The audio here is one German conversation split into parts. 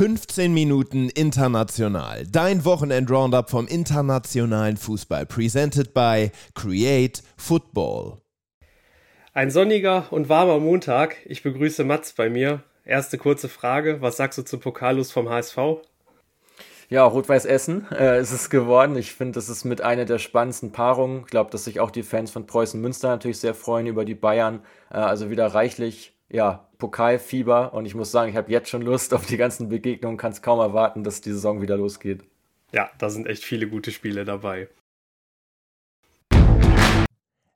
15 Minuten international. Dein Wochenend-Roundup vom internationalen Fußball. Presented by Create Football. Ein sonniger und warmer Montag. Ich begrüße Mats bei mir. Erste kurze Frage. Was sagst du zum Pokalus vom HSV? Ja, Rot-Weiß Essen äh, ist es geworden. Ich finde, das ist mit einer der spannendsten Paarungen. Ich glaube, dass sich auch die Fans von Preußen Münster natürlich sehr freuen über die Bayern. Äh, also wieder reichlich ja, Pokalfieber und ich muss sagen, ich habe jetzt schon Lust auf die ganzen Begegnungen, kann es kaum erwarten, dass die Saison wieder losgeht. Ja, da sind echt viele gute Spiele dabei.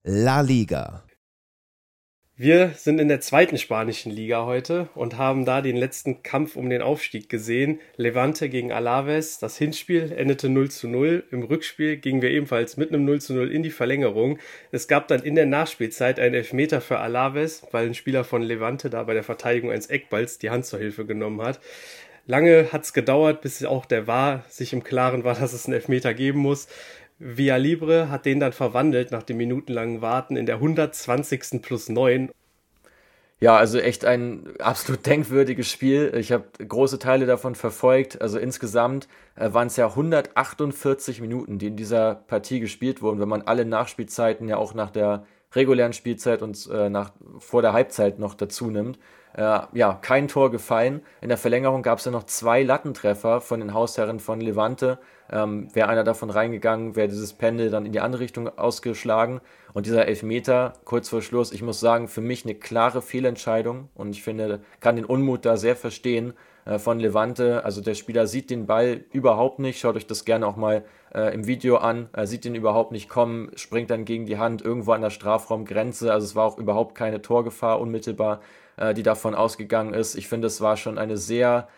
La Liga. Wir sind in der zweiten spanischen Liga heute und haben da den letzten Kampf um den Aufstieg gesehen. Levante gegen Alaves. Das Hinspiel endete 0 zu 0. Im Rückspiel gingen wir ebenfalls mit einem 0 zu 0 in die Verlängerung. Es gab dann in der Nachspielzeit einen Elfmeter für Alaves, weil ein Spieler von Levante da bei der Verteidigung eines Eckballs die Hand zur Hilfe genommen hat. Lange hat es gedauert, bis auch der War sich im Klaren war, dass es einen Elfmeter geben muss. Via Libre hat den dann verwandelt nach dem minutenlangen Warten in der 120. plus 9. Ja, also echt ein absolut denkwürdiges Spiel. Ich habe große Teile davon verfolgt. Also insgesamt äh, waren es ja 148 Minuten, die in dieser Partie gespielt wurden, wenn man alle Nachspielzeiten ja auch nach der regulären Spielzeit und äh, nach, vor der Halbzeit noch dazu nimmt. Äh, ja, kein Tor gefallen. In der Verlängerung gab es ja noch zwei Lattentreffer von den Hausherren von Levante. Ähm, wäre einer davon reingegangen, wäre dieses Pendel dann in die andere Richtung ausgeschlagen. Und dieser Elfmeter kurz vor Schluss, ich muss sagen, für mich eine klare Fehlentscheidung. Und ich finde, kann den Unmut da sehr verstehen äh, von Levante. Also der Spieler sieht den Ball überhaupt nicht. Schaut euch das gerne auch mal äh, im Video an. Er sieht den überhaupt nicht kommen, springt dann gegen die Hand irgendwo an der Strafraumgrenze. Also es war auch überhaupt keine Torgefahr unmittelbar, äh, die davon ausgegangen ist. Ich finde, es war schon eine sehr,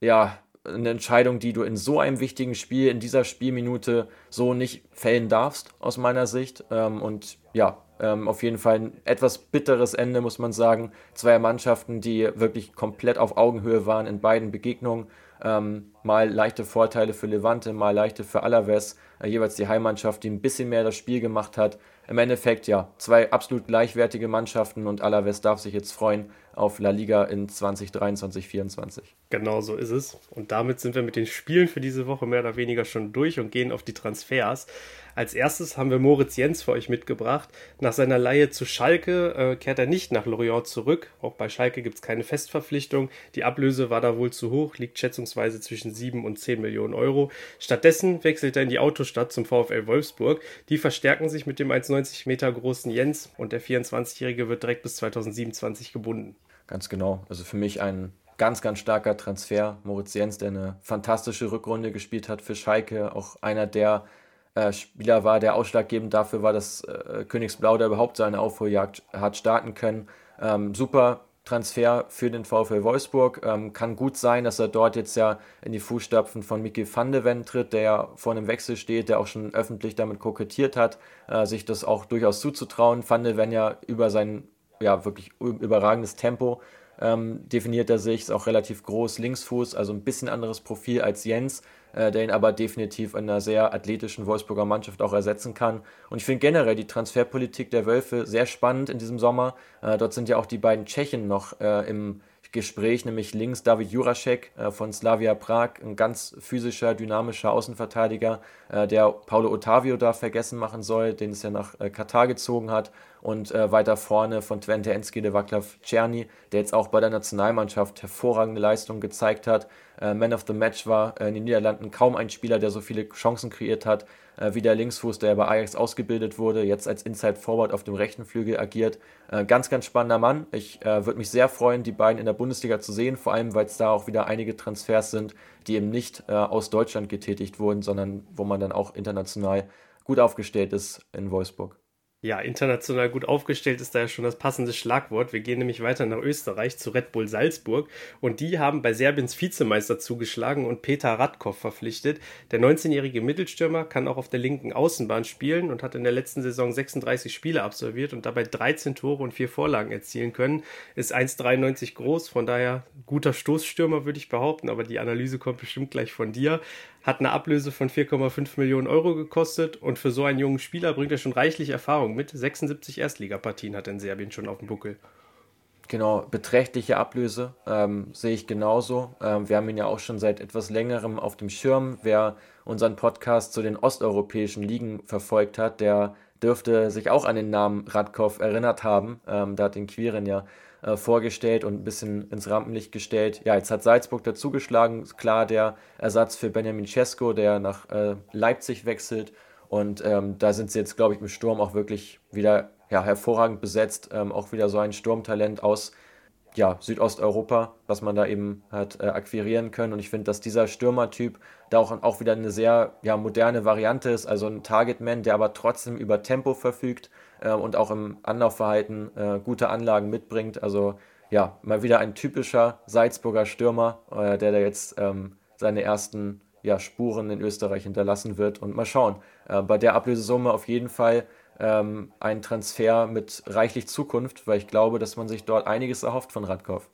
ja, eine Entscheidung, die du in so einem wichtigen Spiel, in dieser Spielminute so nicht fällen darfst, aus meiner Sicht. Ähm, und ja, ähm, auf jeden Fall ein etwas bitteres Ende, muss man sagen. Zwei Mannschaften, die wirklich komplett auf Augenhöhe waren in beiden Begegnungen. Ähm, mal leichte Vorteile für Levante, mal leichte für Alaves. Äh, jeweils die Heimmannschaft, die ein bisschen mehr das Spiel gemacht hat. Im Endeffekt ja, zwei absolut gleichwertige Mannschaften und Alaves darf sich jetzt freuen auf La Liga in 2023, 2024. Genau so ist es. Und damit sind wir mit den Spielen für diese Woche mehr oder weniger schon durch und gehen auf die Transfers. Als erstes haben wir Moritz Jens für euch mitgebracht. Nach seiner Leihe zu Schalke äh, kehrt er nicht nach Lorient zurück. Auch bei Schalke gibt es keine Festverpflichtung. Die Ablöse war da wohl zu hoch, liegt schätzungsweise zwischen 7 und 10 Millionen Euro. Stattdessen wechselt er in die Autostadt zum VfL Wolfsburg. Die verstärken sich mit dem 1,90 Meter großen Jens und der 24-Jährige wird direkt bis 2027 gebunden. Ganz genau. Also für mich ein ganz, ganz starker Transfer. Moritz Jens, der eine fantastische Rückrunde gespielt hat für Schalke. Auch einer der äh, Spieler war, der ausschlaggebend dafür war, dass äh, Königsblau da überhaupt seine Aufholjagd hat starten können. Ähm, super Transfer für den VfL Wolfsburg. Ähm, kann gut sein, dass er dort jetzt ja in die Fußstapfen von Mickey van de Ven tritt, der ja vor einem Wechsel steht, der auch schon öffentlich damit kokettiert hat, äh, sich das auch durchaus zuzutrauen. Van de Ven ja über sein ja wirklich überragendes Tempo ähm, definiert er sich, ist auch relativ groß, Linksfuß, also ein bisschen anderes Profil als Jens, äh, der ihn aber definitiv in einer sehr athletischen Wolfsburger Mannschaft auch ersetzen kann. Und ich finde generell die Transferpolitik der Wölfe sehr spannend in diesem Sommer. Äh, dort sind ja auch die beiden Tschechen noch äh, im Gespräch, nämlich links David Jurasek äh, von Slavia Prag, ein ganz physischer, dynamischer Außenverteidiger, äh, der Paulo Ottavio da vergessen machen soll, den es ja nach äh, Katar gezogen hat. Und äh, weiter vorne von Twente Enskede Vaclav Czerny, der jetzt auch bei der Nationalmannschaft hervorragende Leistungen gezeigt hat. Äh, Man of the Match war in den Niederlanden kaum ein Spieler, der so viele Chancen kreiert hat äh, wie der Linksfuß, der bei Ajax ausgebildet wurde, jetzt als Inside Forward auf dem rechten Flügel agiert. Äh, ganz, ganz spannender Mann. Ich äh, würde mich sehr freuen, die beiden in der Bundesliga zu sehen, vor allem weil es da auch wieder einige Transfers sind, die eben nicht äh, aus Deutschland getätigt wurden, sondern wo man dann auch international gut aufgestellt ist in Wolfsburg. Ja, international gut aufgestellt ist da ja schon das passende Schlagwort. Wir gehen nämlich weiter nach Österreich zu Red Bull Salzburg und die haben bei Serbiens Vizemeister zugeschlagen und Peter Radkov verpflichtet. Der 19-jährige Mittelstürmer kann auch auf der linken Außenbahn spielen und hat in der letzten Saison 36 Spiele absolviert und dabei 13 Tore und 4 Vorlagen erzielen können. Ist 1,93 groß, von daher guter Stoßstürmer würde ich behaupten, aber die Analyse kommt bestimmt gleich von dir hat eine Ablöse von 4,5 Millionen Euro gekostet und für so einen jungen Spieler bringt er schon reichlich Erfahrung mit. 76 Erstligapartien hat er in Serbien schon auf dem Buckel. Genau, beträchtliche Ablöse ähm, sehe ich genauso. Ähm, wir haben ihn ja auch schon seit etwas längerem auf dem Schirm. Wer unseren Podcast zu den osteuropäischen Ligen verfolgt hat, der dürfte sich auch an den Namen Radkov erinnert haben. Ähm, da hat den Quirin ja äh, vorgestellt und ein bisschen ins Rampenlicht gestellt. Ja, jetzt hat Salzburg dazugeschlagen. Klar, der Ersatz für Benjamin Cesco, der nach äh, Leipzig wechselt. Und ähm, da sind sie jetzt, glaube ich, im Sturm auch wirklich wieder ja, hervorragend besetzt. Ähm, auch wieder so ein Sturmtalent aus ja, Südosteuropa, was man da eben hat äh, akquirieren können. Und ich finde, dass dieser Stürmertyp da auch, auch wieder eine sehr ja, moderne Variante ist. Also ein Targetman, der aber trotzdem über Tempo verfügt äh, und auch im Anlaufverhalten äh, gute Anlagen mitbringt. Also ja, mal wieder ein typischer Salzburger Stürmer, äh, der da jetzt ähm, seine ersten ja, Spuren in Österreich hinterlassen wird. Und mal schauen. Äh, bei der Ablösesumme auf jeden Fall ähm, ein Transfer mit reichlich Zukunft, weil ich glaube, dass man sich dort einiges erhofft von Radkov.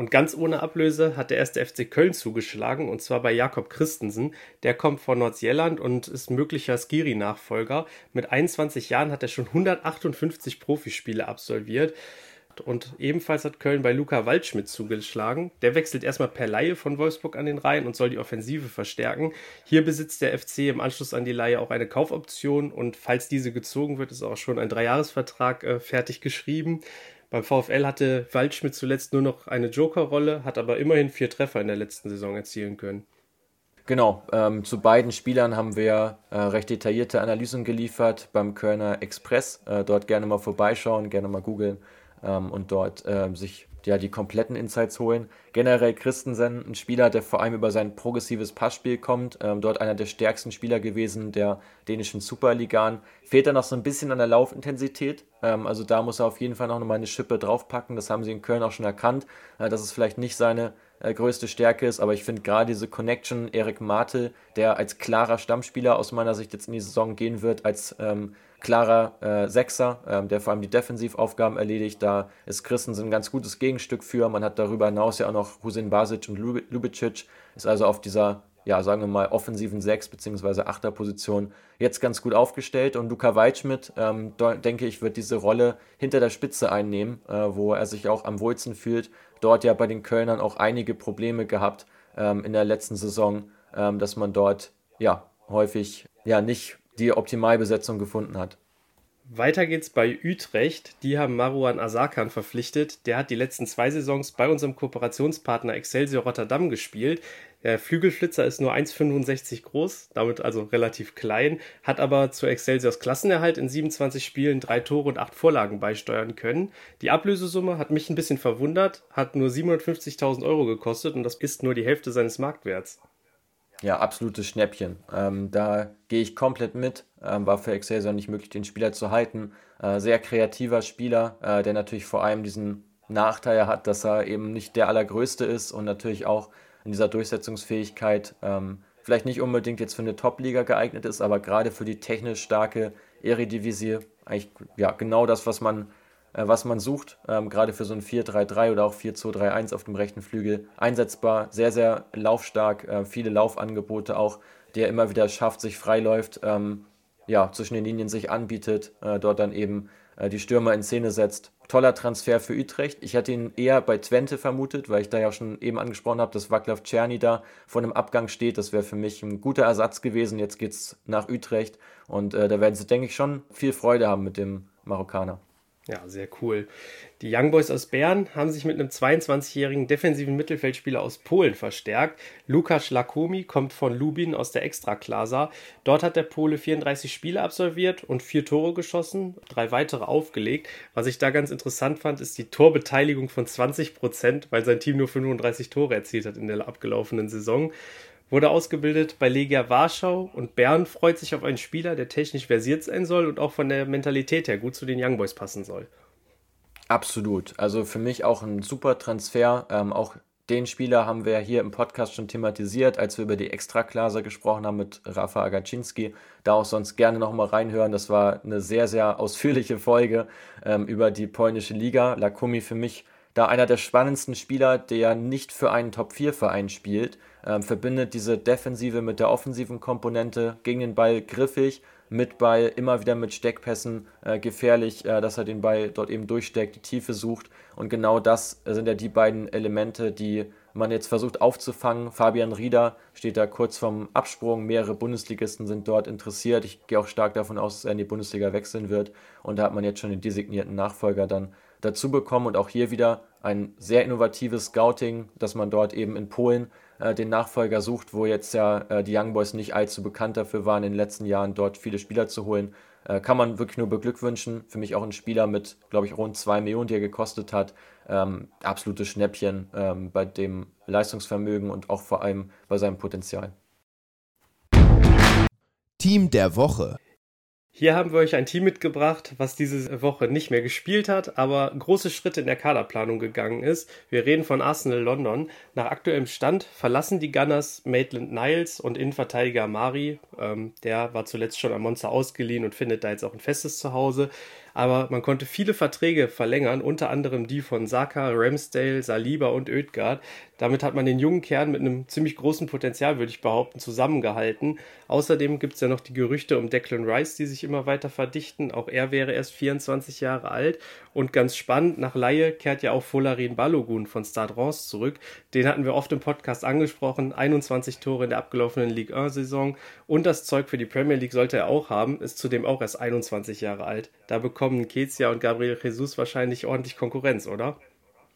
Und ganz ohne Ablöse hat der erste FC Köln zugeschlagen, und zwar bei Jakob Christensen. Der kommt von Nordsjelland und ist möglicher Skiri-Nachfolger. Mit 21 Jahren hat er schon 158 Profispiele absolviert. Und ebenfalls hat Köln bei Luca Waldschmidt zugeschlagen. Der wechselt erstmal per Laie von Wolfsburg an den Rhein und soll die Offensive verstärken. Hier besitzt der FC im Anschluss an die Laie auch eine Kaufoption und falls diese gezogen wird, ist auch schon ein Dreijahresvertrag äh, fertig geschrieben. Beim VfL hatte Waldschmidt zuletzt nur noch eine Jokerrolle, hat aber immerhin vier Treffer in der letzten Saison erzielen können. Genau, ähm, zu beiden Spielern haben wir äh, recht detaillierte Analysen geliefert beim Kölner Express. Äh, dort gerne mal vorbeischauen, gerne mal googeln ähm, und dort äh, sich ja, die kompletten Insights holen. Generell Christensen, ein Spieler, der vor allem über sein progressives Passspiel kommt, ähm, dort einer der stärksten Spieler gewesen der dänischen Superligan. Fehlt er noch so ein bisschen an der Laufintensität, ähm, also da muss er auf jeden Fall noch mal eine Schippe draufpacken, das haben sie in Köln auch schon erkannt, äh, dass es vielleicht nicht seine äh, größte Stärke ist, aber ich finde gerade diese Connection, Erik Martel, der als klarer Stammspieler aus meiner Sicht jetzt in die Saison gehen wird, als ähm, klarer äh, Sechser, ähm, der vor allem die Defensivaufgaben erledigt. Da ist Christensen ein ganz gutes Gegenstück für. Man hat darüber hinaus ja auch noch Husin Basic und Lubicic. Ist also auf dieser, ja, sagen wir mal, offensiven Sechs- bzw. Achter-Position jetzt ganz gut aufgestellt. Und Luca Weitschmidt, ähm, denke ich, wird diese Rolle hinter der Spitze einnehmen, äh, wo er sich auch am wohlsten fühlt. Dort ja bei den Kölnern auch einige Probleme gehabt ähm, in der letzten Saison, ähm, dass man dort ja häufig ja nicht die Optimalbesetzung gefunden hat. Weiter geht's bei Utrecht. Die haben Maruan Asakan verpflichtet. Der hat die letzten zwei Saisons bei unserem Kooperationspartner Excelsior Rotterdam gespielt. Der Flügelflitzer ist nur 1,65 groß, damit also relativ klein, hat aber zu Excelsiors Klassenerhalt in 27 Spielen drei Tore und acht Vorlagen beisteuern können. Die Ablösesumme hat mich ein bisschen verwundert, hat nur 750.000 Euro gekostet und das ist nur die Hälfte seines Marktwerts. Ja, absolutes Schnäppchen. Ähm, da gehe ich komplett mit. Ähm, war für Excelsior nicht möglich, den Spieler zu halten. Äh, sehr kreativer Spieler, äh, der natürlich vor allem diesen Nachteil hat, dass er eben nicht der allergrößte ist und natürlich auch in dieser Durchsetzungsfähigkeit ähm, vielleicht nicht unbedingt jetzt für eine Top-Liga geeignet ist, aber gerade für die technisch starke Eredivisie eigentlich ja, genau das, was man was man sucht, ähm, gerade für so ein 4-3-3 oder auch 4-2-3-1 auf dem rechten Flügel einsetzbar, sehr, sehr laufstark, äh, viele Laufangebote auch, der immer wieder schafft, sich freiläuft, ähm, ja, zwischen den Linien sich anbietet, äh, dort dann eben äh, die Stürmer in Szene setzt. Toller Transfer für Utrecht. Ich hätte ihn eher bei Twente vermutet, weil ich da ja schon eben angesprochen habe, dass Václav Czerny da vor einem Abgang steht. Das wäre für mich ein guter Ersatz gewesen. Jetzt geht es nach Utrecht und äh, da werden sie, denke ich, schon viel Freude haben mit dem Marokkaner. Ja, sehr cool. Die Young Boys aus Bern haben sich mit einem 22-jährigen defensiven Mittelfeldspieler aus Polen verstärkt. Lukas Lakomi kommt von Lubin aus der Extraklasa. Dort hat der Pole 34 Spiele absolviert und vier Tore geschossen, drei weitere aufgelegt. Was ich da ganz interessant fand, ist die Torbeteiligung von 20 Prozent, weil sein Team nur 35 Tore erzielt hat in der abgelaufenen Saison wurde ausgebildet bei Legia Warschau und Bern freut sich auf einen Spieler, der technisch versiert sein soll und auch von der Mentalität her gut zu den Young Boys passen soll. Absolut. Also für mich auch ein super Transfer. Ähm, auch den Spieler haben wir hier im Podcast schon thematisiert, als wir über die Extraklasse gesprochen haben mit Rafa Agaczynski. Da auch sonst gerne nochmal reinhören. Das war eine sehr, sehr ausführliche Folge ähm, über die polnische Liga. Lakumi für mich da einer der spannendsten Spieler, der nicht für einen Top-4-Verein spielt, ähm, verbindet diese Defensive mit der offensiven Komponente, gegen den Ball griffig, mit Ball, immer wieder mit Steckpässen äh, gefährlich, äh, dass er den Ball dort eben durchsteckt, die Tiefe sucht. Und genau das sind ja die beiden Elemente, die man jetzt versucht aufzufangen. Fabian Rieder steht da kurz vorm Absprung. Mehrere Bundesligisten sind dort interessiert. Ich gehe auch stark davon aus, dass er in die Bundesliga wechseln wird. Und da hat man jetzt schon den designierten Nachfolger dann dazu bekommen. Und auch hier wieder ein sehr innovatives Scouting, dass man dort eben in Polen äh, den Nachfolger sucht, wo jetzt ja äh, die Young Boys nicht allzu bekannt dafür waren, in den letzten Jahren dort viele Spieler zu holen. Äh, kann man wirklich nur beglückwünschen. Für mich auch ein Spieler mit, glaube ich, rund 2 Millionen, die er gekostet hat. Ähm, absolutes Schnäppchen ähm, bei dem Leistungsvermögen und auch vor allem bei seinem Potenzial. Team der Woche. Hier haben wir euch ein Team mitgebracht, was diese Woche nicht mehr gespielt hat, aber große Schritte in der Kaderplanung gegangen ist. Wir reden von Arsenal London. Nach aktuellem Stand verlassen die Gunners Maitland Niles und Innenverteidiger Mari. Ähm, der war zuletzt schon am Monster ausgeliehen und findet da jetzt auch ein festes Zuhause aber man konnte viele Verträge verlängern, unter anderem die von Saka, Ramsdale, Saliba und Oedegaard. Damit hat man den jungen Kern mit einem ziemlich großen Potenzial, würde ich behaupten, zusammengehalten. Außerdem gibt es ja noch die Gerüchte um Declan Rice, die sich immer weiter verdichten. Auch er wäre erst 24 Jahre alt. Und ganz spannend, nach Laie kehrt ja auch Folarin Balogun von Stade Reims zurück. Den hatten wir oft im Podcast angesprochen. 21 Tore in der abgelaufenen Ligue 1-Saison. Und das Zeug für die Premier League sollte er auch haben, ist zudem auch erst 21 Jahre alt. Da bekommen Kezia und Gabriel Jesus wahrscheinlich ordentlich Konkurrenz, oder?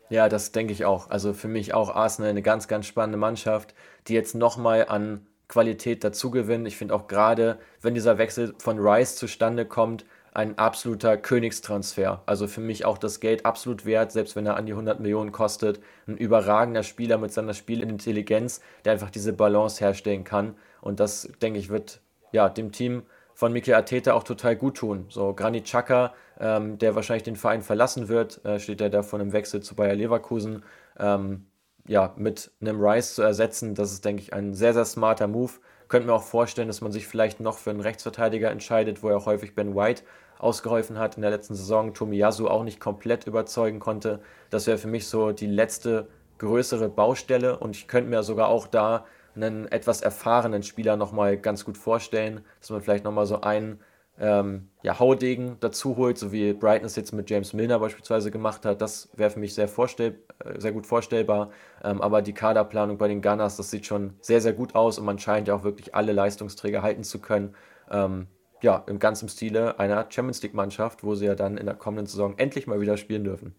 Ja, das denke ich auch. Also für mich auch Arsenal eine ganz, ganz spannende Mannschaft, die jetzt nochmal an Qualität dazugewinnen. Ich finde auch gerade, wenn dieser Wechsel von Rice zustande kommt, ein absoluter Königstransfer. Also für mich auch das Geld absolut wert, selbst wenn er an die 100 Millionen kostet. Ein überragender Spieler mit seiner Spielintelligenz, der einfach diese Balance herstellen kann. Und das, denke ich, wird ja dem Team von Mikel Arteta auch total gut tun. So Granit Xhaka, ähm, der wahrscheinlich den Verein verlassen wird, äh, steht ja da von einem Wechsel zu Bayer Leverkusen. Ähm, ja, mit einem Rice zu ersetzen, das ist, denke ich, ein sehr, sehr smarter Move. Könnte mir auch vorstellen, dass man sich vielleicht noch für einen Rechtsverteidiger entscheidet, wo ja auch häufig Ben White ausgeholfen hat in der letzten Saison, Tomiyasu auch nicht komplett überzeugen konnte. Das wäre für mich so die letzte größere Baustelle und ich könnte mir sogar auch da einen etwas erfahrenen Spieler nochmal ganz gut vorstellen, dass man vielleicht nochmal so einen ähm, ja, Haudegen dazu holt, so wie Brighton es jetzt mit James Milner beispielsweise gemacht hat. Das wäre für mich sehr, vorstell äh, sehr gut vorstellbar. Ähm, aber die Kaderplanung bei den Gunners, das sieht schon sehr, sehr gut aus und man scheint ja auch wirklich alle Leistungsträger halten zu können. Ähm, ja, im ganzen Stile einer Champions League-Mannschaft, wo sie ja dann in der kommenden Saison endlich mal wieder spielen dürfen.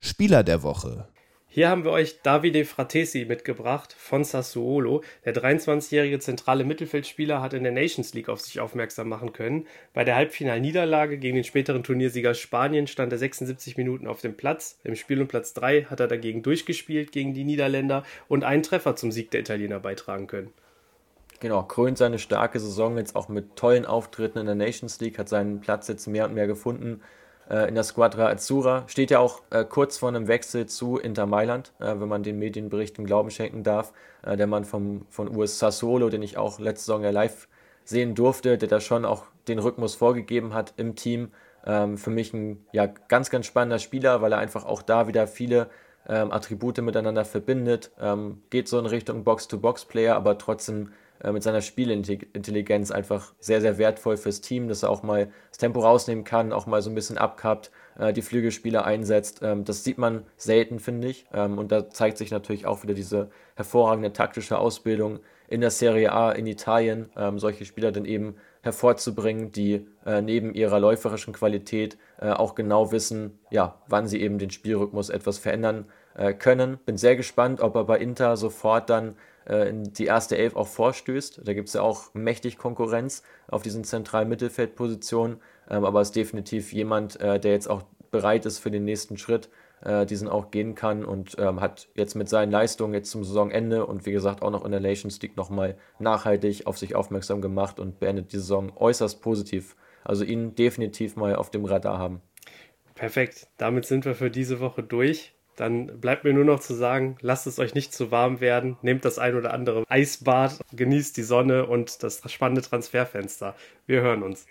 Spieler der Woche. Hier haben wir euch Davide Fratesi mitgebracht von Sassuolo. Der 23-jährige zentrale Mittelfeldspieler hat in der Nations League auf sich aufmerksam machen können. Bei der Halbfinalniederlage gegen den späteren Turniersieger Spanien stand er 76 Minuten auf dem Platz. Im Spiel um Platz 3 hat er dagegen durchgespielt gegen die Niederländer und einen Treffer zum Sieg der Italiener beitragen können. Genau, krönt seine starke Saison jetzt auch mit tollen Auftritten in der Nations League, hat seinen Platz jetzt mehr und mehr gefunden äh, in der Squadra Azzurra. Steht ja auch äh, kurz vor einem Wechsel zu Inter Mailand, äh, wenn man den Medienberichten Glauben schenken darf. Äh, der Mann vom, von US Sassuolo, den ich auch letzte Saison ja live sehen durfte, der da schon auch den Rhythmus vorgegeben hat im Team. Ähm, für mich ein ja, ganz, ganz spannender Spieler, weil er einfach auch da wieder viele ähm, Attribute miteinander verbindet. Ähm, geht so in Richtung Box-to-Box-Player, aber trotzdem mit seiner Spielintelligenz einfach sehr, sehr wertvoll fürs Team, dass er auch mal das Tempo rausnehmen kann, auch mal so ein bisschen abkappt, äh, die Flügelspieler einsetzt. Ähm, das sieht man selten, finde ich. Ähm, und da zeigt sich natürlich auch wieder diese hervorragende taktische Ausbildung in der Serie A in Italien, ähm, solche Spieler dann eben hervorzubringen, die äh, neben ihrer läuferischen Qualität äh, auch genau wissen, ja, wann sie eben den Spielrhythmus etwas verändern äh, können. Bin sehr gespannt, ob er bei Inter sofort dann äh, in die erste Elf auch vorstößt. Da gibt es ja auch mächtig Konkurrenz auf diesen zentralen Mittelfeldpositionen, ähm, aber ist definitiv jemand, äh, der jetzt auch bereit ist für den nächsten Schritt, äh, diesen auch gehen kann und ähm, hat jetzt mit seinen Leistungen jetzt zum Saisonende und wie gesagt auch noch in der Nations League nochmal nachhaltig auf sich aufmerksam gemacht und beendet die Saison äußerst positiv. Also ihn definitiv mal auf dem Radar haben. Perfekt, damit sind wir für diese Woche durch. Dann bleibt mir nur noch zu sagen, lasst es euch nicht zu warm werden, nehmt das ein oder andere Eisbad, genießt die Sonne und das spannende Transferfenster. Wir hören uns.